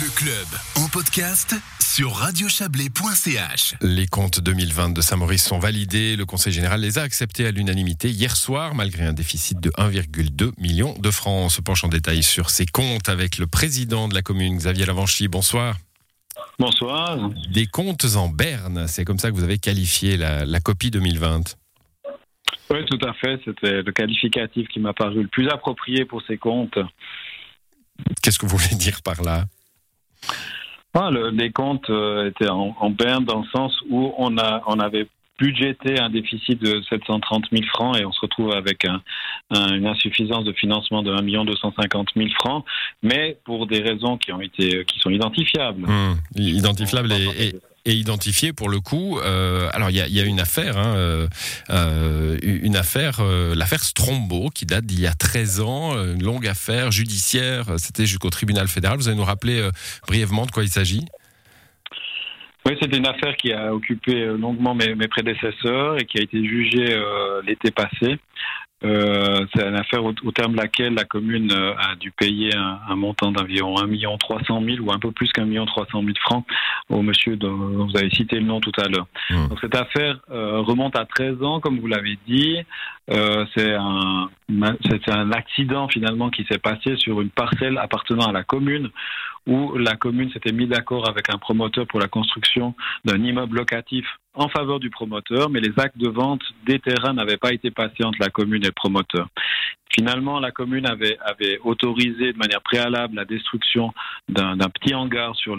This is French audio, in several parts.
Le club en podcast sur radiochablais.ch. Les comptes 2020 de Saint-Maurice sont validés. Le Conseil général les a acceptés à l'unanimité hier soir, malgré un déficit de 1,2 million de francs. On se penche en détail sur ces comptes avec le président de la commune, Xavier Lavanchy. Bonsoir. Bonsoir. Des comptes en berne, c'est comme ça que vous avez qualifié la, la copie 2020. Oui, tout à fait. C'était le qualificatif qui m'a paru le plus approprié pour ces comptes. Qu'est-ce que vous voulez dire par là? Ah, le- les comptes euh, étaient en, en dans le sens où on, a, on avait budgété un déficit de 730 000 francs et on se retrouve avec un- un- une insuffisance de financement de 1 250 000 francs, mais pour des raisons qui ont été qui sont identifiables. Hum, Identifiable et, et- et identifié pour le coup. Euh, alors il y a, une affaire, hein, euh, euh, une affaire, l'affaire Strombo qui date d'il y a 13 ans, une longue affaire judiciaire. C'était jusqu'au tribunal fédéral. Vous allez nous rappeler brièvement de quoi il s'agit? Oui, c'était une affaire qui a occupé longuement mes, prédécesseurs et qui a été jugée l'été passé. Euh, c'est une affaire au, au terme de laquelle la commune euh, a dû payer un, un montant d'environ 1 million 300 000 ou un peu plus qu'un million 300 000 francs au monsieur dont vous avez cité le nom tout à l'heure. Mmh. Donc cette affaire euh, remonte à 13 ans, comme vous l'avez dit. Euh, c'est un, c'est un accident finalement qui s'est passé sur une parcelle appartenant à la commune où la commune s'était mis d'accord avec un promoteur pour la construction d'un immeuble locatif en faveur du promoteur, mais les actes de vente des terrains n'avaient pas été passés entre la commune et le promoteur. Finalement, la commune avait, autorisé de manière préalable la destruction d'un petit hangar sur,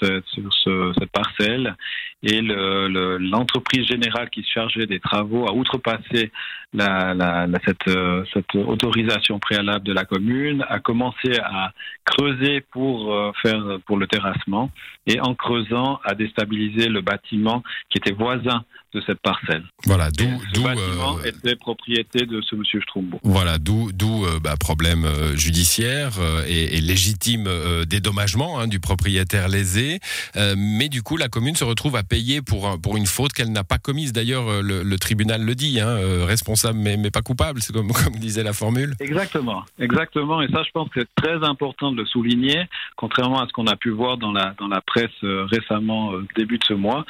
cette parcelle et le- le- l'entreprise générale qui se chargeait des travaux a outrepassé la, la- la- cette, euh, cette autorisation préalable de la commune, a commencé à creuser pour euh, faire pour le terrassement et en creusant a déstabilisé le bâtiment qui était voisin de cette parcelle. Voilà, d'où, ce bâtiment euh, était propriété de ce monsieur Strombo. voilà, d'où, d'où bah, problème judiciaire et, et légitime dédommagement hein, du propriétaire lésé. Mais du coup, la commune se retrouve à payer pour pour une faute qu'elle n'a pas commise. D'ailleurs, euh, le, tribunal le dit, hein, euh, responsable mais, mais pas coupable. C'est comme comme disait la formule. Exactement, exactement. Et ça, je pense que c'est très important de le souligner, contrairement à ce qu'on a pu voir dans la dans la presse euh, récemment, début de ce mois.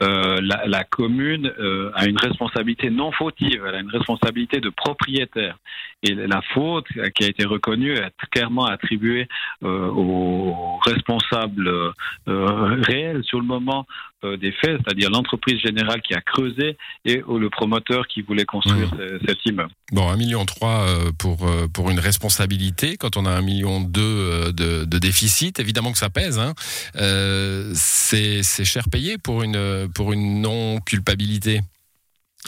La, commune a une responsabilité non fautive, elle a une responsabilité de propriétaire. Et la faute qui a été reconnue est clairement attribuée aux responsables réels sur le moment des faits, c'est-à-dire l'entreprise générale qui a creusé et le promoteur qui voulait construire ce- cet immeuble. Bon, un million trois euh, pour euh, pour une responsabilité quand on a un million deux euh, de, de déficit, évidemment que ça pèse. Hein. Euh, c'est cher payé pour une pour une non culpabilité.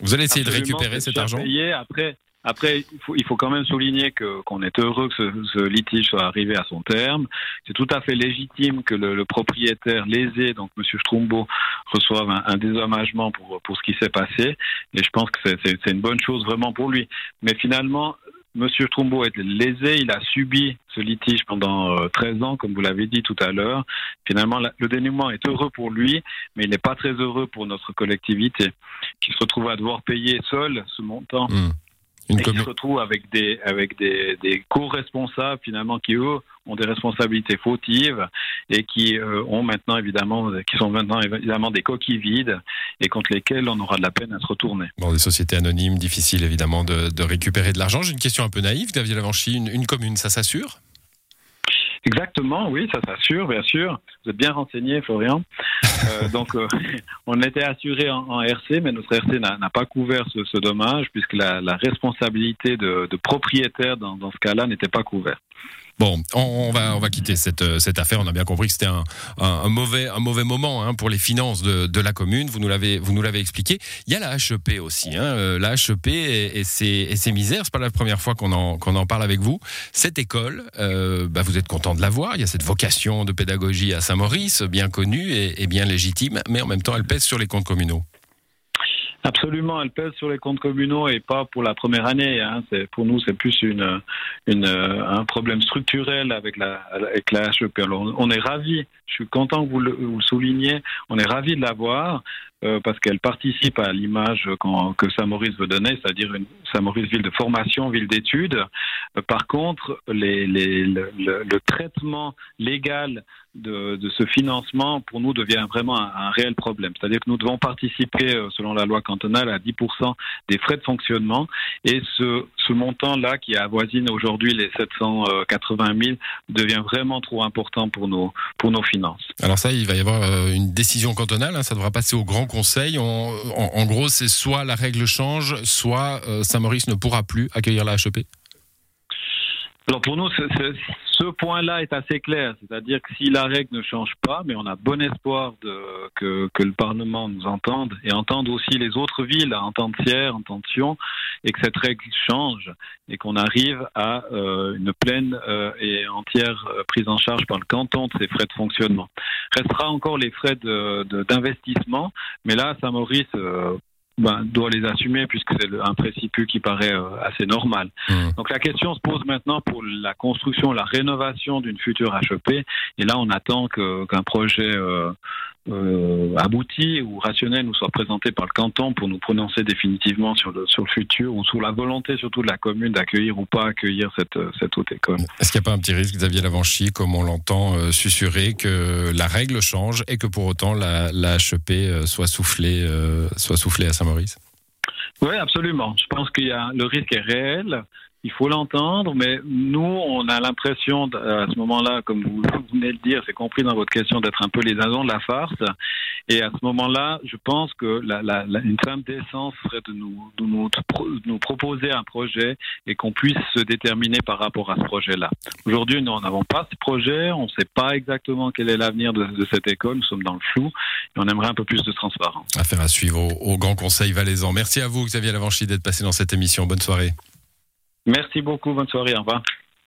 Vous allez essayer de récupérer cet cher argent? payé. Après, après il, faut, il faut quand même souligner que qu'on est heureux que ce, ce litige soit arrivé à son terme. C'est tout à fait légitime que le, le propriétaire lésé, donc Monsieur Strumbo, reçoive un, un dédommagement pour pour ce qui s'est passé. Et je pense que c'est- une bonne chose vraiment pour lui. Mais finalement. Monsieur Strumbo est lésé, il a subi ce litige pendant euh, 13 ans, comme vous l'avez dit tout à l'heure. Finalement, le dénouement est heureux pour lui, mais il n'est pas très heureux pour notre collectivité, qui se retrouve à devoir payer seul ce montant Hmm. Une et commune. se retrouve avec des avec des, des co-responsables finalement qui eux ont des responsabilités fautives et qui euh, ont maintenant évidemment qui sont maintenant évidemment des coquilles vides et contre lesquelles on aura de la peine à se retourner. Bon, des sociétés anonymes, difficile évidemment de, de récupérer de l'argent. J'ai une question un peu naïve, Xavier Lavanchy. Une, une commune, ça s'assure? Exactement, oui, ça s'assure, bien sûr. Vous êtes bien renseigné, Florian. Euh, donc, euh, on était assuré en, en RC, mais notre RC n'a n'a pas couvert ce, ce dommage puisque la, la responsabilité de, de propriétaire dans, dans ce cas-là n'était pas couverte. Bon, on, va on va quitter cette euh, cette affaire. On a bien compris que c'était un, un, mauvais un mauvais moment hein, pour les finances de, de la commune. Vous nous l'avez expliqué. Il y a la HEP aussi. Hein, euh, la HEP et, ses et ses misères. C'est pas la première fois qu'on en en parle avec vous. Cette école, euh, bah, vous êtes content de la voir. Il y a cette vocation de pédagogie à Saint-Maurice, bien connue et bien légitime, mais en même temps, elle pèse sur les comptes communaux. Absolument, elle pèse sur les comptes communaux et pas pour la première année. Hein. Pour nous, c'est plus une, une, un problème structurel avec la, avec la HEP. Alors, on est ravis, je suis content que vous le, vous le souligniez, on est ravis de l'avoir. Euh, parce qu'elle participe à l'image que Saint-Maurice veut donner, c'est-à-dire une Saint-Maurice ville de formation, ville d'études. Euh, par contre, les, les, le, le, traitement légal de, de, ce financement, pour nous, devient vraiment un, un réel problème. C'est-à-dire que nous devons participer, euh, selon la loi cantonale, à 10% des frais de fonctionnement. Et ce, montant-là, qui avoisine aujourd'hui les 780 000, devient vraiment trop important pour nos, pour nos finances. Alors ça, il va y avoir une décision cantonale, hein, ça devra passer au Grand conseil. en, gros, c'est soit la règle change, soit euh, Saint-Maurice ne pourra plus accueillir la HEP alors pour nous, ce point-là est assez clair, c'est-à-dire que si la règle ne change pas, mais on a bon espoir de, que, que, le Parlement nous entende et entende aussi les autres villes à entendre tiers, entendre Sion, et que cette règle change et qu'on arrive à euh, une pleine euh, et entière euh, prise en charge par le canton de ces frais de fonctionnement. Restera encore les frais d'investissement, de, mais là, Saint-Maurice ben, doit les assumer puisque c'est un préciput qui paraît euh, assez normal. Mmh. Donc la question se pose maintenant pour la construction, la rénovation d'une future HEP. Et là, on attend qu'un projet euh, euh, abouti ou rationnel nous soit présenté par le canton pour nous prononcer définitivement sur le, sur le futur ou sur la volonté surtout de la commune d'accueillir ou pas accueillir cette, cette haute école. Est-ce qu'il n'y a pas un petit risque, Xavier Lavanchy, comme on l'entend euh, susurrer, que la règle change et que pour autant la, la HEP euh, soit soufflée, euh, soit soufflée à Saint-Maurice? Oui, absolument. Je pense qu'il y a le risque est réel il faut l'entendre, mais nous, on a l'impression, à ce moment-là, comme vous venez de dire, c'est compris dans votre question, d'être un peu les agents de la farce. Et à ce moment-là, je pense que la, la, une femme d'essence serait de nous, de nous, de nous proposer un projet et qu'on puisse se déterminer par rapport à ce projet-là. Aujourd'hui, nous n'avons pas ce projet, on ne sait pas exactement quel est l'avenir de, cette école, nous sommes dans le flou et on aimerait un peu plus de transparence. Affaire à suivre au, au Grand Conseil valaisan. Merci à vous, Xavier Lavanchy, d'être passé dans cette émission. Bonne soirée. Merci beaucoup, bonne soirée, au revoir.